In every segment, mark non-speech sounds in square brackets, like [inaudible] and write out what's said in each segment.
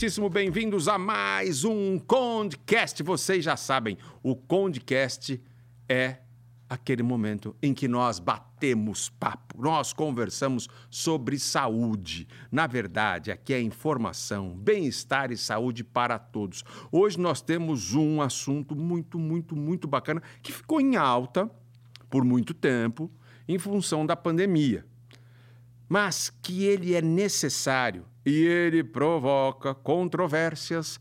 muitíssimo bem-vindos a mais um Condcast. Vocês já sabem, o Condcast é aquele momento em que nós batemos papo, nós conversamos sobre saúde. Na verdade, aqui é informação, bem-estar e saúde para todos. Hoje nós temos um assunto muito, muito, muito bacana que ficou em alta por muito tempo em função da pandemia, mas que ele é necessário e ele provoca controvérsias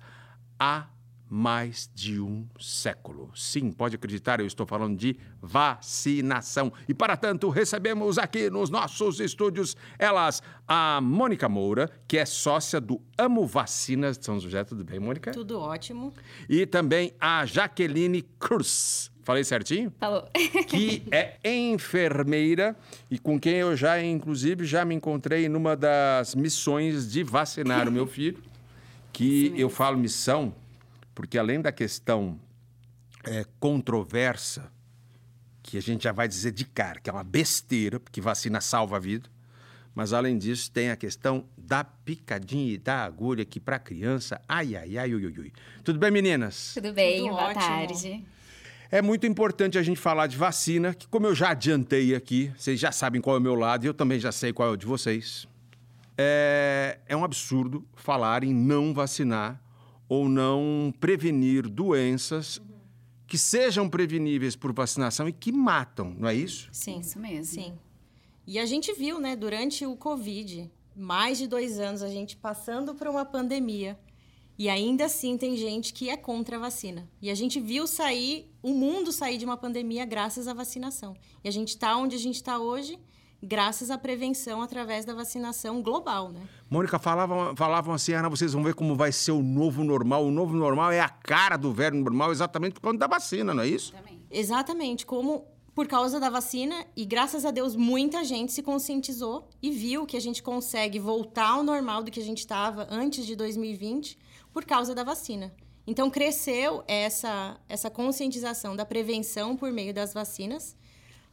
há mais de um século. Sim, pode acreditar, eu estou falando de vacinação. E para tanto, recebemos aqui nos nossos estúdios elas, a Mônica Moura, que é sócia do Amo Vacinas de São José. Tudo bem, Mônica? Tudo ótimo. E também a Jaqueline Cruz. Falei certinho? Falou. [laughs] que é enfermeira e com quem eu já, inclusive, já me encontrei numa das missões de vacinar o meu filho. Que eu falo missão porque além da questão é, controversa, que a gente já vai dizer de cara, que é uma besteira, porque vacina salva a vida, mas além disso tem a questão da picadinha e da agulha, que para criança, ai, ai, ai, ui, ui, ui. Tudo bem, meninas? Tudo bem, Tudo boa ótimo. tarde. É muito importante a gente falar de vacina, que como eu já adiantei aqui, vocês já sabem qual é o meu lado e eu também já sei qual é o de vocês. É, é um absurdo falar em não vacinar ou não prevenir doenças que sejam preveníveis por vacinação e que matam, não é isso? Sim, Isso mesmo. sim. E a gente viu, né, durante o Covid, mais de dois anos, a gente passando por uma pandemia. E ainda assim tem gente que é contra a vacina. E a gente viu sair, o mundo sair de uma pandemia graças à vacinação. E a gente está onde a gente está hoje, graças à prevenção através da vacinação global, né? Mônica, falavam, falavam assim, Ana, vocês vão ver como vai ser o novo normal. O novo normal é a cara do velho normal exatamente por causa da vacina, não é isso? Também. Exatamente, como por causa da vacina e graças a Deus muita gente se conscientizou e viu que a gente consegue voltar ao normal do que a gente estava antes de 2020 por causa da vacina. Então cresceu essa essa conscientização da prevenção por meio das vacinas,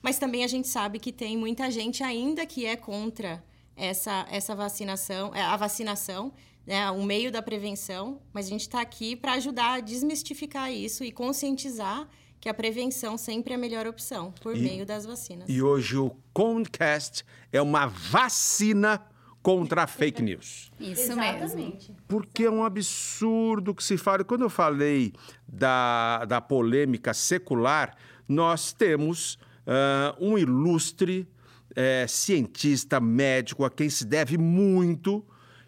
mas também a gente sabe que tem muita gente ainda que é contra essa essa vacinação, é, a vacinação, né, o meio da prevenção, mas a gente está aqui para ajudar a desmistificar isso e conscientizar que a prevenção sempre é a melhor opção por E- meio das vacinas. E hoje o Concast é uma vacina contra a fake news. Isso mesmo. Porque é um absurdo que se fala. Quando eu falei da, da polêmica secular, nós temos ah, um ilustre eh, cientista médico a quem se deve muito,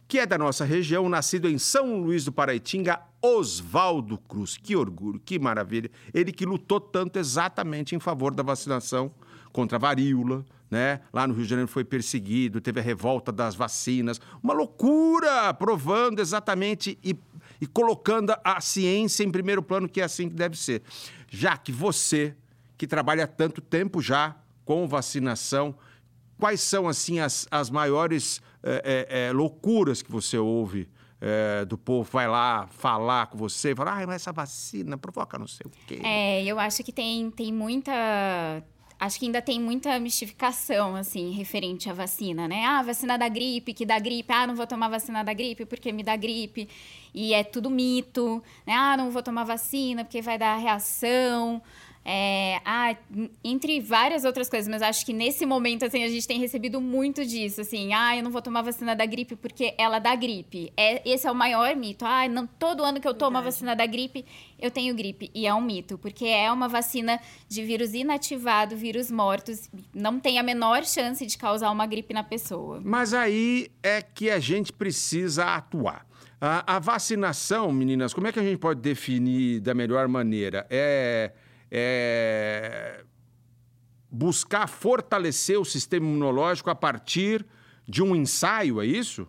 que é da nossa região, nascido em São Luís do Paraitinga, Oswaldo Cruz. Que orgulho, que maravilha. Ele que lutou tanto exatamente em favor da vacinação contra a varíola, né? Lá no Rio de Janeiro foi perseguido, teve a revolta das vacinas, uma loucura, provando exatamente e, e colocando a ciência em primeiro plano, que é assim que deve ser. Já que você, que trabalha tanto tempo já com vacinação, quais são assim as, as maiores eh, eh, loucuras que você ouve eh, do povo vai lá falar com você, falar, ah, mas essa vacina provoca não sei o quê. É, eu acho que tem, tem muita. Acho que ainda tem muita mistificação, assim, referente à vacina, né? Ah, vacina da gripe, que dá gripe. Ah, não vou tomar vacina da gripe porque me dá gripe. E é tudo mito, né? Ah, não vou tomar vacina porque vai dar reação. É, ah, entre várias outras coisas, mas acho que nesse momento, assim, a gente tem recebido muito disso, assim, ah, eu não vou tomar vacina da gripe porque ela dá gripe. É, esse é o maior mito. Ah, não, todo ano que eu tomo a vacina da gripe, eu tenho gripe. E é um mito, porque é uma vacina de vírus inativado, vírus mortos, não tem a menor chance de causar uma gripe na pessoa. Mas aí é que a gente precisa atuar. A, a vacinação, meninas, como é que a gente pode definir da melhor maneira? É, é buscar fortalecer o sistema imunológico a partir de um ensaio, é isso?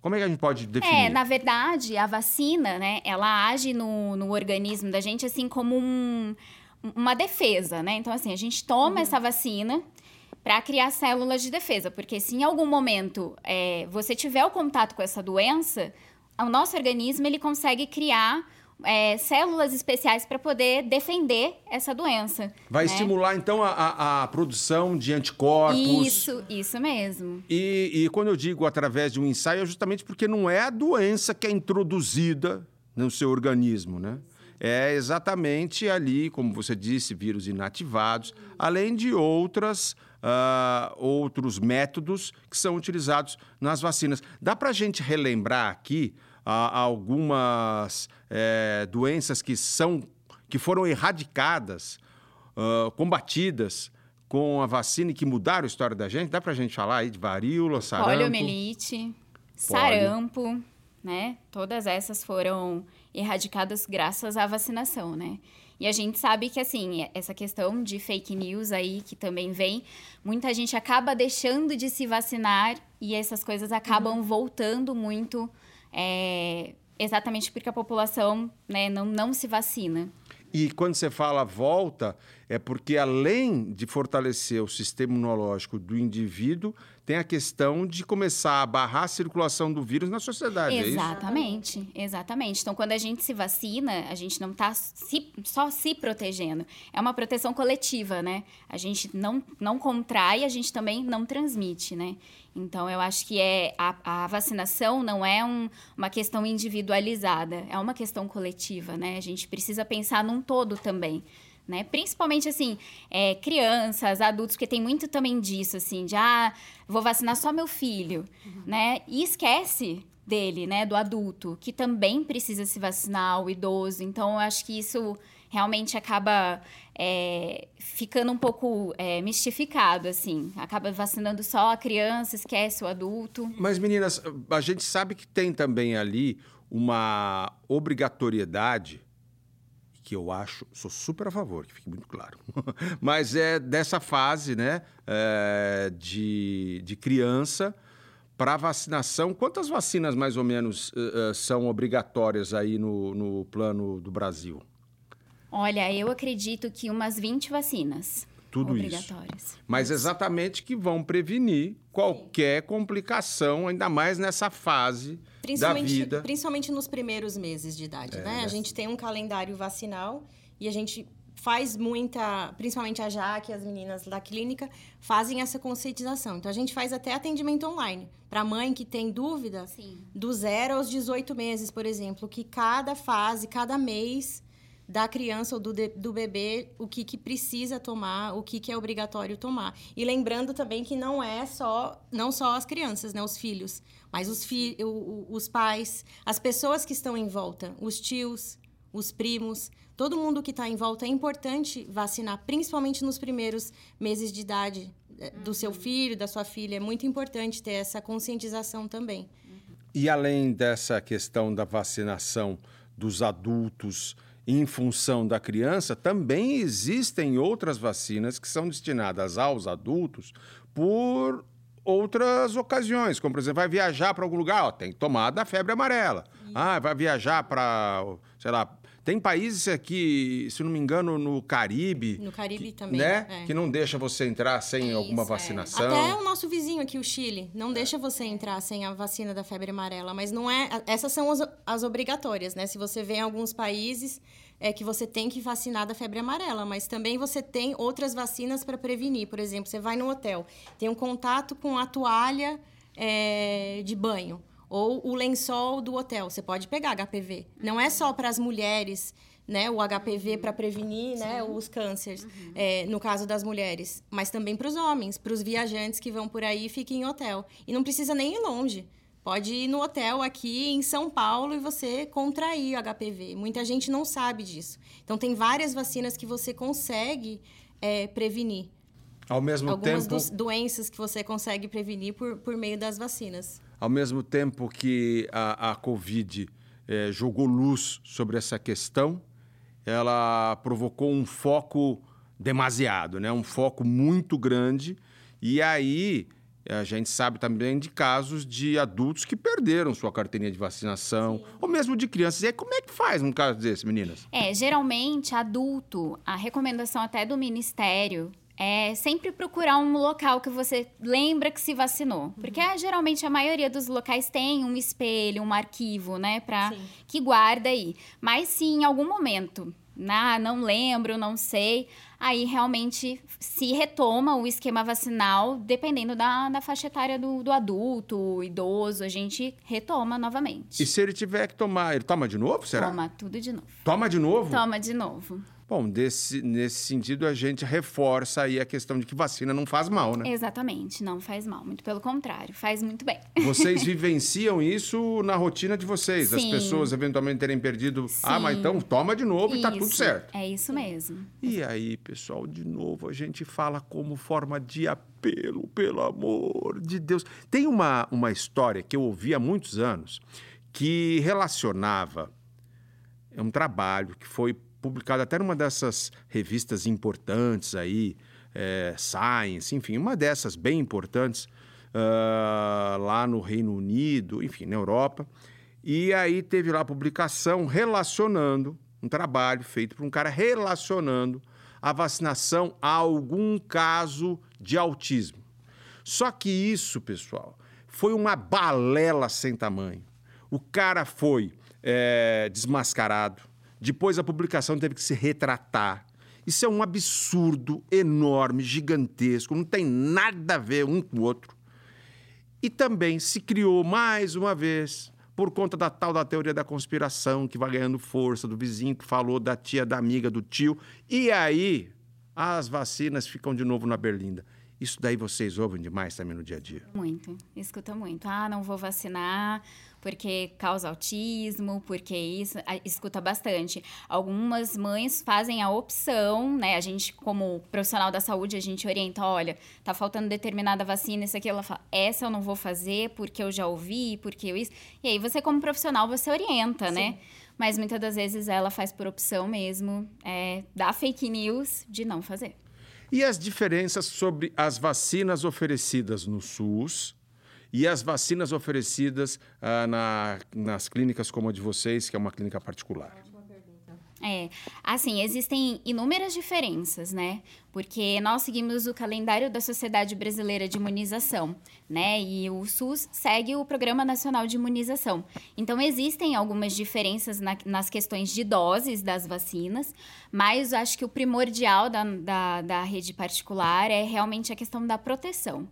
Como é que a gente pode definir? É, na verdade, a vacina, né, ela age no, no organismo da gente assim como um- uma defesa, né? Então, assim, a gente toma essa vacina para criar células de defesa, porque se em algum momento é, você tiver o contato com essa doença, o nosso organismo ele consegue criar é, células especiais para poder defender essa doença. Vai né? estimular, então, a, a, produção de anticorpos. Isso, isso mesmo. E, e quando eu digo através de um ensaio, é justamente porque não é a doença que é introduzida no seu organismo, né? É exatamente ali, como você disse, vírus inativados, além de outras, uh, outros métodos que são utilizados nas vacinas. Dá para a gente relembrar aqui algumas é, doenças que são que foram erradicadas, uh, combatidas com a vacina e que mudaram a história da gente? Dá para a gente falar aí de varíola, sarampo? Poliomielite, sarampo, né? Todas essas foram erradicadas graças à vacinação, né? E a gente sabe que, assim, essa questão de fake news aí que também vem, muita gente acaba deixando de se vacinar e essas coisas acabam uhum. voltando muito é, exatamente porque a população né, não, não se vacina. E quando você fala volta, é porque além de fortalecer o sistema imunológico do indivíduo, tem a questão de começar a barrar a circulação do vírus na sociedade. É exatamente, é exatamente. Então, quando a gente se vacina, a gente não está só se protegendo. É uma proteção coletiva, né? A gente não, não contrai, a gente também não transmite, né? Então, eu acho que é a, a vacinação não é um, uma questão individualizada, é uma questão coletiva, né? A gente precisa pensar num todo também né? Principalmente, assim, é, crianças, adultos, porque tem muito também disso, assim, de, ah, vou vacinar só meu filho, uhum. né? E esquece dele, né, do adulto, que também precisa se vacinar, o idoso. Então, eu acho que isso realmente acaba é, ficando um pouco é, mistificado, assim. Acaba vacinando só a criança, esquece o adulto. Mas, meninas, a gente sabe que tem também ali uma obrigatoriedade que eu acho, sou super a favor, que fique muito claro. [laughs] Mas é dessa fase, né, é, de, de criança para vacinação. Quantas vacinas, mais ou menos, uh, são obrigatórias aí no, no plano do Brasil? Olha, eu acredito que umas 20 vacinas. Tudo isso. Mas exatamente que vão prevenir qualquer Sim. complicação, ainda mais nessa fase da vida. Principalmente nos primeiros meses de idade, é, né? A gente tem um calendário vacinal e a gente faz muita, principalmente a Jaque e as meninas da clínica fazem essa conscientização. Então a gente faz até atendimento online para mãe que tem dúvida Sim. do zero aos 18 meses, por exemplo, que cada fase, cada mês da criança ou do, de, do bebê o que, que precisa tomar, o que, que é obrigatório tomar. E lembrando também que não é só, não só as crianças, né, os filhos, mas os, fi, o, os pais, as pessoas que estão em volta, os tios, os primos, todo mundo que está em volta. É importante vacinar, principalmente nos primeiros meses de idade eh, do seu uhum. filho, da sua filha. É muito importante ter essa conscientização também. E além dessa questão da vacinação dos adultos, em função da criança, também existem outras vacinas que são destinadas aos adultos por outras ocasiões, como por exemplo, vai viajar para algum lugar, ó, tem que tomar da febre amarela. Ah, vai viajar para, sei lá, tem países aqui, se não me engano, no Caribe. No Caribe que, também. Né? É. Que não deixa você entrar sem alguma é. vacinação. Até o nosso vizinho aqui, o Chile, não deixa você entrar sem a vacina da febre amarela. Mas não é. Essas são as, as obrigatórias, né? Se você vê em alguns países é que você tem que vacinar da febre amarela, mas também você tem outras vacinas para prevenir. Por exemplo, você vai no hotel, tem um contato com a toalha é, de banho ou o lençol do hotel. Você pode pegar HPV. Não é só para as mulheres, né? O HPV para prevenir, né? Os cânceres, uhum. é, no caso das mulheres, mas também para os homens, para os viajantes que vão por aí e fiquem em hotel. E não precisa nem ir longe. Pode ir no hotel aqui em São Paulo e você contrair o HPV. Muita gente não sabe disso. Então, tem várias vacinas que você consegue é, prevenir. Ao mesmo Algumas tempo. Algumas doenças que você consegue prevenir por, por meio das vacinas. Ao mesmo tempo que a, a Covid é, jogou luz sobre essa questão, ela provocou um foco demasiado, né? um foco muito grande. E aí a gente sabe também de casos de adultos que perderam sua carteirinha de vacinação, Sim. ou mesmo de crianças. E aí, como é que faz um caso desse, meninas? É, geralmente, adulto, a recomendação até do Ministério é sempre procurar um local que você lembra que se vacinou. Porque uhum. geralmente a maioria dos locais tem um espelho, um arquivo, né? Pra, que guarda aí. Mas se em algum momento, ah, não lembro, não sei, aí realmente se retoma o esquema vacinal, dependendo da, da faixa etária do, do adulto, idoso, a gente retoma novamente. E se ele tiver que tomar, ele toma de novo, será? Toma tudo de novo. Toma de novo? Toma de novo. Bom, desse, nesse sentido, a gente reforça aí a questão de que vacina não faz mal, né? Exatamente, não faz mal. Muito pelo contrário, faz muito bem. Vocês [laughs] vivenciam isso na rotina de vocês? Sim. As pessoas eventualmente terem perdido. Sim. Ah, mas então toma de novo isso. e tá tudo certo. É isso mesmo. E aí, pessoal, de novo, a gente fala como forma de apelo, pelo amor de Deus. Tem uma, uma história que eu ouvi há muitos anos que relacionava é um trabalho que foi publicado até numa dessas revistas importantes aí, é, Science, enfim, uma dessas bem importantes uh, lá no Reino Unido, enfim, na Europa. E aí teve lá a publicação relacionando, um trabalho feito por um cara relacionando a vacinação a algum caso de autismo. Só que isso, pessoal, foi uma balela sem tamanho. O cara foi é, desmascarado, depois a publicação teve que se retratar. Isso é um absurdo enorme, gigantesco, não tem nada a ver um com o outro. E também se criou mais uma vez, por conta da tal da teoria da conspiração, que vai ganhando força, do vizinho que falou, da tia, da amiga, do tio. E aí as vacinas ficam de novo na berlinda. Isso daí vocês ouvem demais também no dia a dia? Muito, escuta muito. Ah, não vou vacinar porque causa autismo, porque isso, escuta bastante. Algumas mães fazem a opção, né? A gente, como profissional da saúde, a gente orienta, olha, tá faltando determinada vacina, isso aqui, ela fala, essa eu não vou fazer porque eu já ouvi, porque eu isso. E aí você, como profissional, você orienta, né? Sim. né? Mas muitas das vezes ela faz por opção mesmo, é, dá fake news de não fazer. E as diferenças sobre as vacinas oferecidas no SUS e as vacinas oferecidas ah, na, nas clínicas como a de vocês, que é uma clínica particular? É, assim, existem inúmeras diferenças, né? Porque nós seguimos o calendário da Sociedade Brasileira de Imunização, né? E o SUS segue o Programa Nacional de Imunização. Então, existem algumas diferenças na, nas questões de doses das vacinas, mas acho que o primordial da, da, da rede particular é realmente a questão da proteção.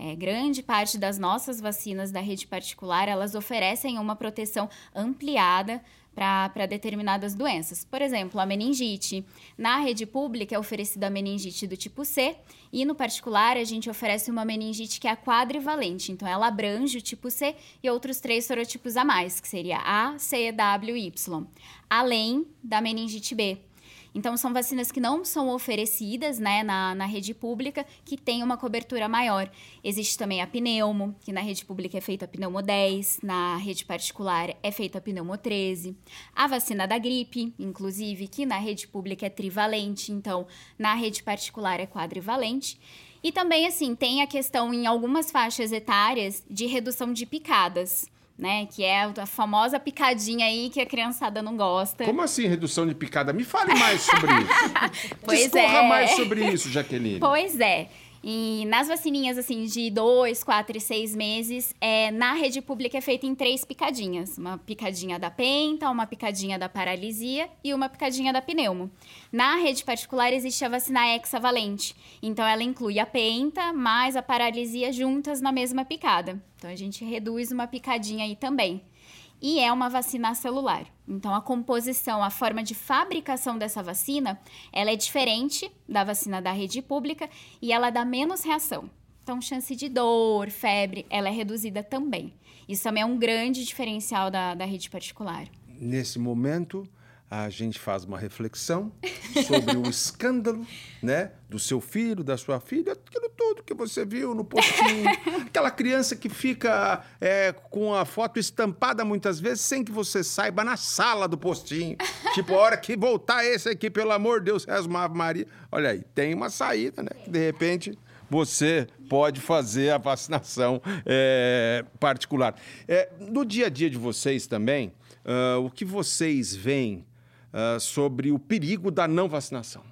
É, grande parte das nossas vacinas da rede particular, elas oferecem uma proteção ampliada para determinadas doenças. Por exemplo, a meningite. Na rede pública é oferecida a meningite do tipo C e no particular a gente oferece uma meningite que é quadrivalente. Então ela abrange o tipo C e outros três sorotipos a mais, que seria A, C, W e Y, além da meningite B. Então, são vacinas que não são oferecidas né, na, na rede pública, que tem uma cobertura maior. Existe também a pneumo, que na rede pública é feita a pneumo 10, na rede particular é feita a pneumo 13. A vacina da gripe, inclusive, que na rede pública é trivalente, então na rede particular é quadrivalente. E também, assim, tem a questão em algumas faixas etárias de redução de picadas né? Que é a famosa picadinha aí que a criançada não gosta. Como assim redução de picada? Me fale mais sobre isso. [laughs] pois Discorra é. mais sobre isso, Jaqueline. Pois é. E nas vacininhas, assim, de dois, quatro e seis meses, é, na rede pública é feita em três picadinhas. Uma picadinha da penta, uma picadinha da paralisia e uma picadinha da pneumo. Na rede particular existe a vacina hexavalente. Então, ela inclui a penta mais a paralisia juntas na mesma picada. Então, a gente reduz uma picadinha aí também e é uma vacina celular. Então, a composição, a forma de fabricação dessa vacina, ela é diferente da vacina da rede pública e ela dá menos reação. Então, chance de dor, febre, ela é reduzida também. Isso também é um grande diferencial da, da rede particular. Nesse momento, a gente faz uma reflexão sobre o [laughs] escândalo, né, do seu filho, da sua filha, aquilo tudo que você viu no postinho, [laughs] aquela criança que fica é, com a foto estampada muitas vezes sem que você saiba na sala do postinho, [laughs] tipo a hora que voltar esse aqui, pelo amor de Deus, reza uma Ave Maria, olha aí, tem uma saída, né, de repente você pode fazer a vacinação é, particular. É, no dia a dia de vocês também, uh, o que vocês veem uh, sobre o perigo da não vacinação?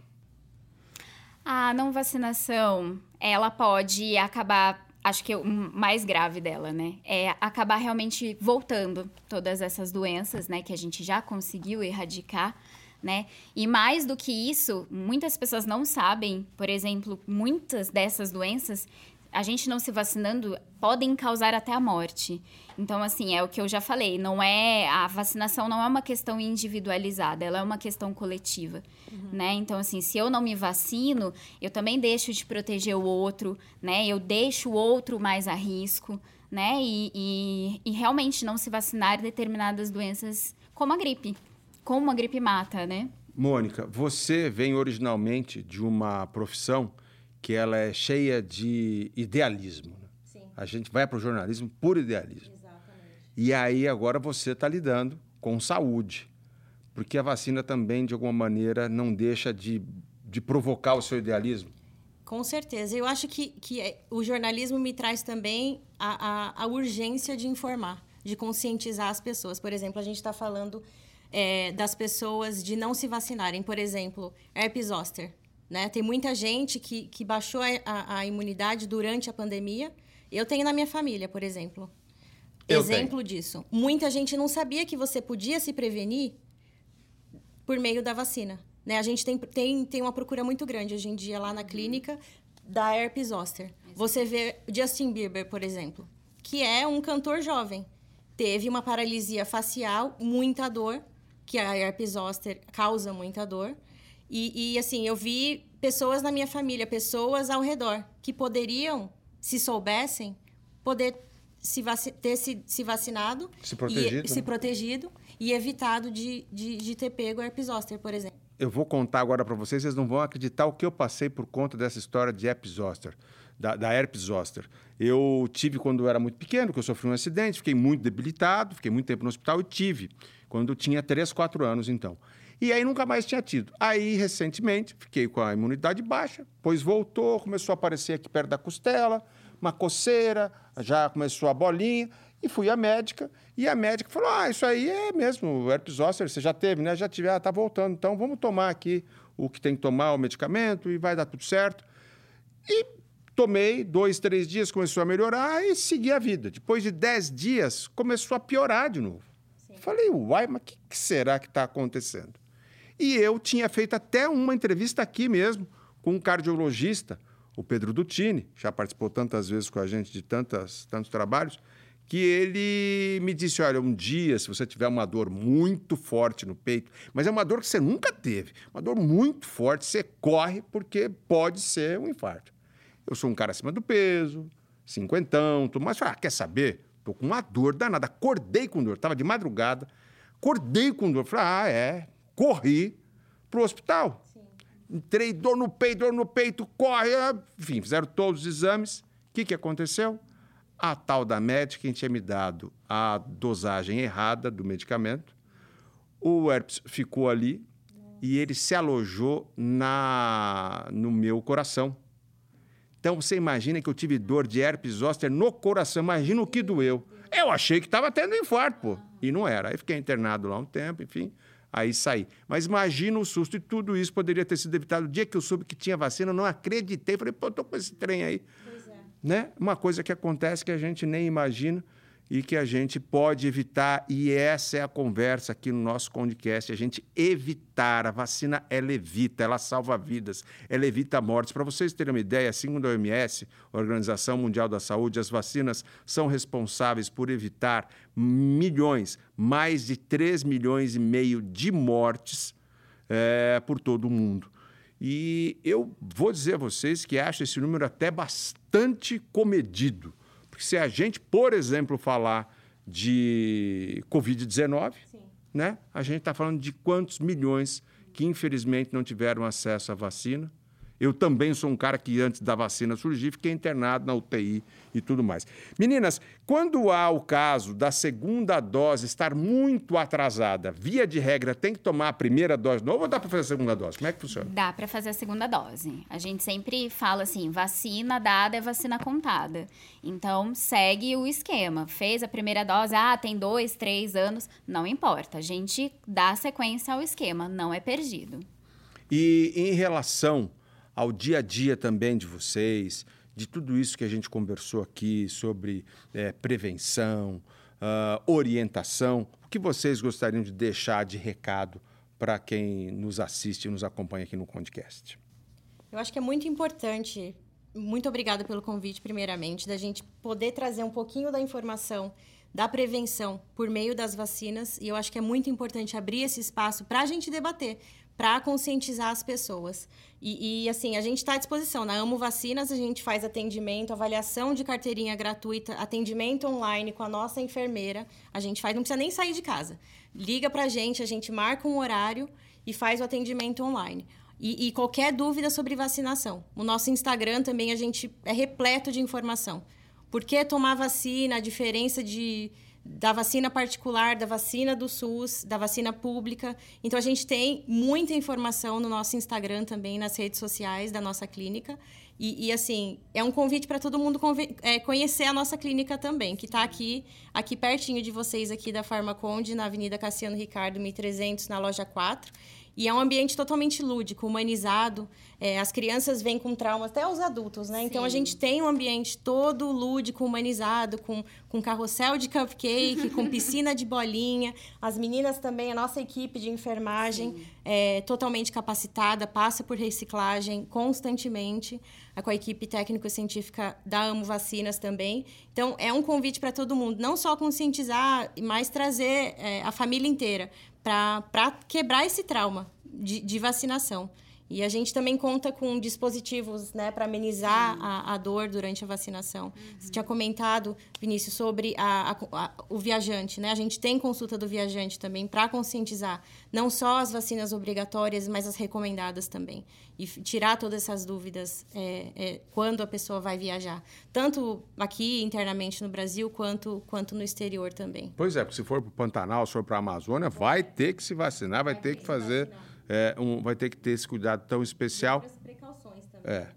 A não vacinação, ela pode acabar acho que o mais grave dela, né? É acabar realmente voltando todas essas doenças, né? Que a gente já conseguiu erradicar, né? E mais do que isso, muitas pessoas não sabem, por exemplo, muitas dessas doenças a gente não se vacinando podem causar até a morte. Então, assim, é o que eu já falei, não é a vacinação não é uma questão individualizada, ela é uma questão coletiva, uhum. né? Então, assim, se eu não me vacino, eu também deixo de proteger o outro, né? Eu deixo o outro mais a risco, né? E, e, e realmente não se vacinar determinadas doenças como a gripe, como a gripe mata, né? Mônica, você vem originalmente de uma profissão que ela é cheia de idealismo. Né? Sim. A gente vai para o jornalismo por idealismo. Exatamente. E aí agora você está lidando com saúde, porque a vacina também, de alguma maneira, não deixa de, de provocar o seu idealismo. Com certeza. Eu acho que, que é, o jornalismo me traz também a, a, a urgência de informar, de conscientizar as pessoas. Por exemplo, a gente está falando é, das pessoas de não se vacinarem. Por exemplo, herpes zoster. Né? Tem muita gente que, que baixou a, a, a imunidade durante a pandemia. Eu tenho na minha família, por exemplo. Eu Exemplo tenho. disso. Muita gente não sabia que você podia se prevenir por meio da vacina. Né? A gente tem, tem, tem uma procura muito grande hoje em dia lá na clínica da herpes zoster. Você vê Justin Bieber, por exemplo, que é um cantor jovem. Teve uma paralisia facial, muita dor, que a herpes zoster causa muita dor. E, e, assim, eu vi pessoas na minha família, pessoas ao redor, que poderiam, se soubessem, poder se ter se, se vacinado, se protegido, e, né? se protegido e evitado de, de, de ter pego herpes zoster, por exemplo. Eu vou contar agora para vocês, vocês não vão acreditar o que eu passei por conta dessa história de herpes zoster, da, da herpes zoster. Eu tive quando eu era muito pequeno, que eu sofri um acidente, fiquei muito debilitado, fiquei muito tempo no hospital e tive, quando eu tinha 3, 4 anos então. E aí nunca mais tinha tido. Aí, recentemente, fiquei com a imunidade baixa, pois voltou, começou a aparecer aqui perto da costela, uma coceira, já começou a bolinha, e fui à médica, e a médica falou: Ah, isso aí é mesmo, herpes zoster, você já teve, né? Já tive, ah, tá voltando, então vamos tomar aqui o que tem que tomar, o medicamento, e vai dar tudo certo. E tomei, dois, três dias, começou a melhorar e segui a vida. Depois de dez dias, começou a piorar de novo. Sim. Falei, uai, mas o que, que será que está acontecendo? E eu tinha feito até uma entrevista aqui mesmo com um cardiologista, o Pedro Dutini, já participou tantas vezes com a gente de tantas, tantos trabalhos, que ele me disse: olha, um dia, se você tiver uma dor muito forte no peito, mas é uma dor que você nunca teve, uma dor muito forte, você corre porque pode ser um infarto. Eu sou um cara acima do peso, cinquentão, tudo mais. Falei, ah, quer saber? Tô com uma dor danada. Acordei com dor, estava de madrugada, acordei com dor. Falei, ah, é, corri para o hospital. Sim. Entrei, dor no peito, dor no peito, corre. Enfim, fizeram todos os exames. O que, que aconteceu? A tal da médica tinha me dado a dosagem errada do medicamento. O herpes ficou ali e ele se alojou na, no meu coração. Então você imagina que eu tive dor de herpes zoster no coração. Imagina o que doeu. Eu achei que estava tendo infarto, pô. E não era. Aí fiquei internado lá um tempo, enfim aí sair. Mas imagina o susto, e tudo isso poderia ter sido evitado. O dia que eu soube que tinha vacina, eu não acreditei. Falei, pô, tô com esse trem aí. Pois é. Né? Uma coisa que acontece que a gente nem imagina e que a gente pode evitar, e essa é a conversa aqui no nosso podcast, a gente evitar. A vacina, ela evita, ela salva vidas, ela evita mortes. Para vocês terem uma ideia, segundo a OMS, Organização Mundial da Saúde, as vacinas são responsáveis por evitar milhões, mais de 3 milhões e meio de mortes é, por todo o mundo. E eu vou dizer a vocês que acho esse número até bastante comedido. Porque se a gente, por exemplo, falar de Covid-19, né, a gente está falando de quantos milhões que infelizmente não tiveram acesso à vacina. Eu também sou um cara que, antes da vacina surgir, fiquei internado na UTI e tudo mais. Meninas, quando há o caso da segunda dose estar muito atrasada, via de regra, tem que tomar a primeira dose nova ou dá para fazer a segunda dose? Como é que funciona? Dá para fazer a segunda dose. A gente sempre fala assim: vacina dada é vacina contada. Então, segue o esquema. Fez a primeira dose, ah, tem dois, três anos, não importa. A gente dá sequência ao esquema, não é perdido. E em relação ao dia a dia também de vocês, de tudo isso que a gente conversou aqui sobre é, prevenção, uh, orientação, o que vocês gostariam de deixar de recado para quem nos assiste e nos acompanha aqui no Condcast? Eu acho que é muito importante. Muito obrigada pelo convite, primeiramente, da gente poder trazer um pouquinho da informação da prevenção por meio das vacinas. E eu acho que é muito importante abrir esse espaço para a gente debater, para conscientizar as pessoas. E, e, assim, a gente está à disposição. Na Amo Vacinas, a gente faz atendimento, avaliação de carteirinha gratuita, atendimento online com a nossa enfermeira. A gente faz, não precisa nem sair de casa. Liga para a gente, a gente marca um horário e faz o atendimento online. E, e qualquer dúvida sobre vacinação. O nosso Instagram também a gente é repleto de informação. Por que tomar vacina, a diferença de, da vacina particular, da vacina do SUS, da vacina pública. Então, a gente tem muita informação no nosso Instagram também, nas redes sociais da nossa clínica. E, e assim, é um convite para todo mundo é, conhecer a nossa clínica também, que está aqui, aqui pertinho de vocês, aqui da Farmaconde, na Avenida Cassiano Ricardo, 1300, na loja 4. E é um ambiente totalmente lúdico, humanizado. É, as crianças vêm com traumas, até os adultos, né? Sim. Então a gente tem um ambiente todo lúdico, humanizado, com, com carrossel de cupcake, com [laughs] piscina de bolinha. As meninas também, a nossa equipe de enfermagem é totalmente capacitada, passa por reciclagem constantemente, com a equipe técnico-científica da Amo Vacinas também. Então é um convite para todo mundo, não só conscientizar, mas trazer é, a família inteira para quebrar esse trauma de, de, vacinação. E a gente também conta com dispositivos né, para amenizar a, a, dor durante a vacinação. Uhum. Você tinha comentado, Vinícius, sobre a, a, o viajante. Né? A gente tem consulta do viajante também para conscientizar não só as vacinas obrigatórias, mas as recomendadas também. E tirar todas essas dúvidas é, é, quando a pessoa vai viajar. Tanto aqui internamente no Brasil, quanto, quanto no exterior também. Pois é, porque se for para o Pantanal, se for para a Amazônia, vai ter que se vacinar, vai, vai ter que fazer é, um, vai ter que ter esse cuidado tão especial. precauções também. É.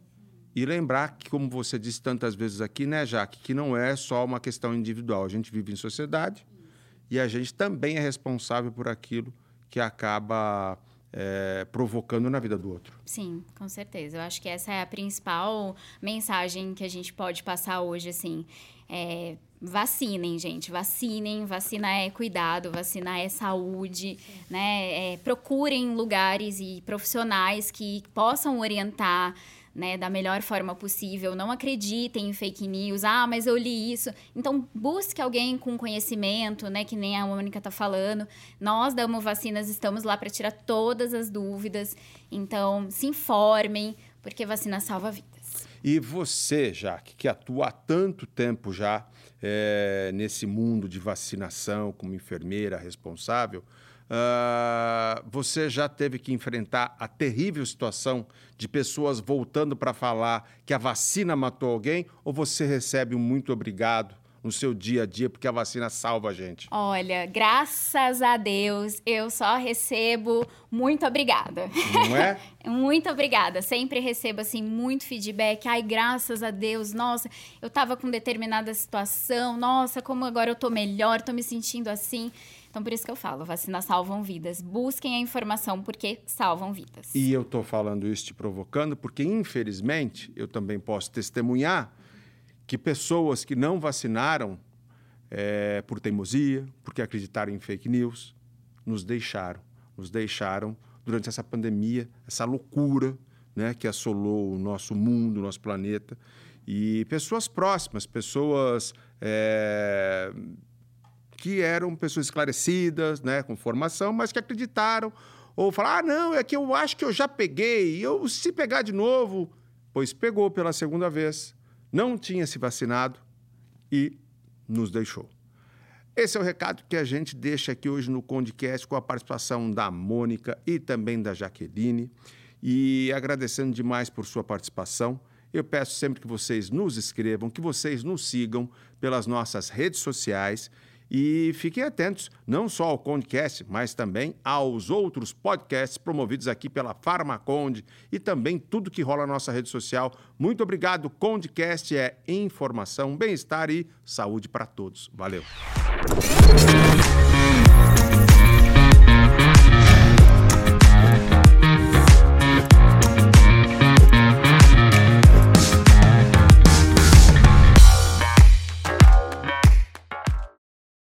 E lembrar que, como você disse tantas vezes aqui, né, Jaque, que não é só uma questão individual. A gente vive em sociedade Isso. e a gente também é responsável por aquilo que acaba é, provocando na vida do outro. Sim, com certeza. Eu acho que essa é a principal mensagem que a gente pode passar hoje, assim. É, vacinem, gente, vacinem, vacina é cuidado, vacina é saúde, né? É, procurem lugares e profissionais que possam orientar, né, da melhor forma possível. Não acreditem em fake news. Ah, mas eu li isso. Então, busque alguém com conhecimento, né, que nem a Mônica tá falando. Nós da Vacinas estamos lá para tirar todas as dúvidas. Então, se informem, porque vacina salva vidas. E você, Jaque, que atua há tanto tempo já é, nesse mundo de vacinação como enfermeira responsável, uh, você já teve que enfrentar a terrível situação de pessoas voltando para falar que a vacina matou alguém ou você recebe um muito obrigado no seu dia a dia, porque a vacina salva a gente? Olha, graças a Deus, eu só recebo muito obrigada. Não é? [laughs] muito obrigada. Sempre recebo, assim, muito feedback. Ai, graças a Deus, nossa, eu tava com determinada situação, nossa, como agora eu tô melhor, tô me sentindo assim. Então, por isso que eu falo, vacina salvam vidas. Busquem a informação, porque salvam vidas. E eu tô falando isso te provocando, porque, infelizmente, eu também posso testemunhar que pessoas que não vacinaram é, por teimosia, porque acreditaram em fake news, nos deixaram. Nos deixaram durante essa pandemia, essa loucura né, que assolou o nosso mundo, o nosso planeta. E pessoas próximas, pessoas é, que eram pessoas esclarecidas, né, com formação, mas que acreditaram. Ou falaram, ah, não, é que eu acho que eu já peguei, eu se pegar de novo. Pois pegou pela segunda vez não tinha se vacinado e nos deixou. Esse é o recado que a gente deixa aqui hoje no Condecast com a participação da Mônica e também da Jaqueline. E agradecendo demais por sua participação. Eu peço sempre que vocês nos escrevam, que vocês nos sigam pelas nossas redes sociais e fiquem atentos não só ao Condecast, mas também aos outros podcasts promovidos aqui pela Farmaconde e também tudo que rola na nossa rede social. Muito obrigado. Condecast é informação, bem-estar e saúde para todos. Valeu.